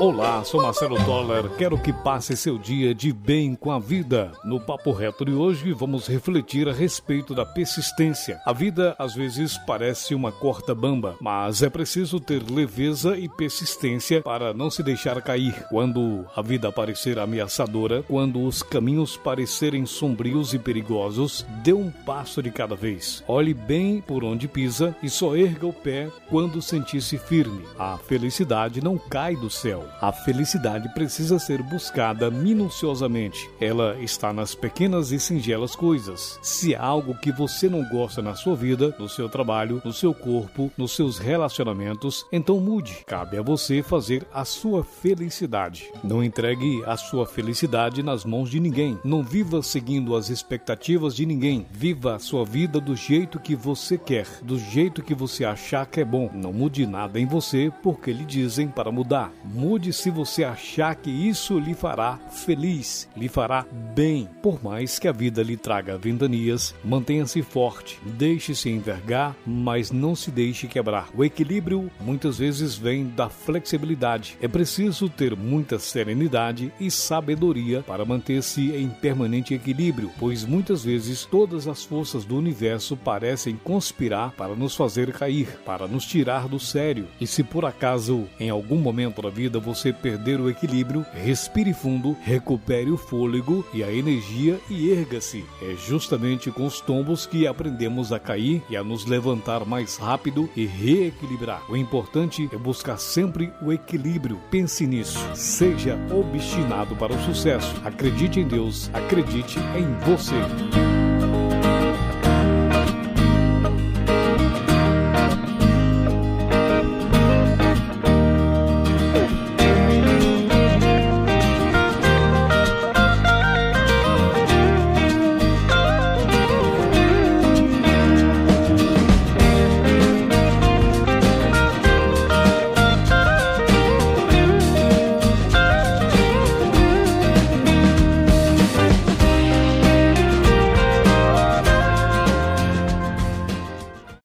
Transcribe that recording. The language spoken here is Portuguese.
Olá, sou Marcelo Toller. Quero que passe seu dia de bem com a vida. No Papo Reto de hoje, vamos refletir a respeito da persistência. A vida às vezes parece uma corta bamba, mas é preciso ter leveza e persistência para não se deixar cair. Quando a vida parecer ameaçadora, quando os caminhos parecerem sombrios e perigosos, dê um passo de cada vez. Olhe bem por onde pisa e só erga o pé quando sentir-se firme. A felicidade não cai do céu. A felicidade precisa ser buscada minuciosamente. Ela está nas pequenas e singelas coisas. Se há algo que você não gosta na sua vida, no seu trabalho, no seu corpo, nos seus relacionamentos, então mude. Cabe a você fazer a sua felicidade. Não entregue a sua felicidade nas mãos de ninguém. Não viva seguindo as expectativas de ninguém. Viva a sua vida do jeito que você quer, do jeito que você achar que é bom. Não mude nada em você porque lhe dizem para mudar. Mude se você achar que isso lhe fará feliz, lhe fará bem. Por mais que a vida lhe traga ventanias, mantenha-se forte, deixe-se envergar, mas não se deixe quebrar. O equilíbrio muitas vezes vem da flexibilidade. É preciso ter muita serenidade e sabedoria para manter-se em permanente equilíbrio, pois muitas vezes todas as forças do universo parecem conspirar para nos fazer cair, para nos tirar do sério. E se por acaso em algum momento da vida você você perder o equilíbrio, respire fundo, recupere o fôlego e a energia e erga-se. É justamente com os tombos que aprendemos a cair e a nos levantar mais rápido e reequilibrar. O importante é buscar sempre o equilíbrio. Pense nisso. Seja obstinado para o sucesso. Acredite em Deus, acredite em você.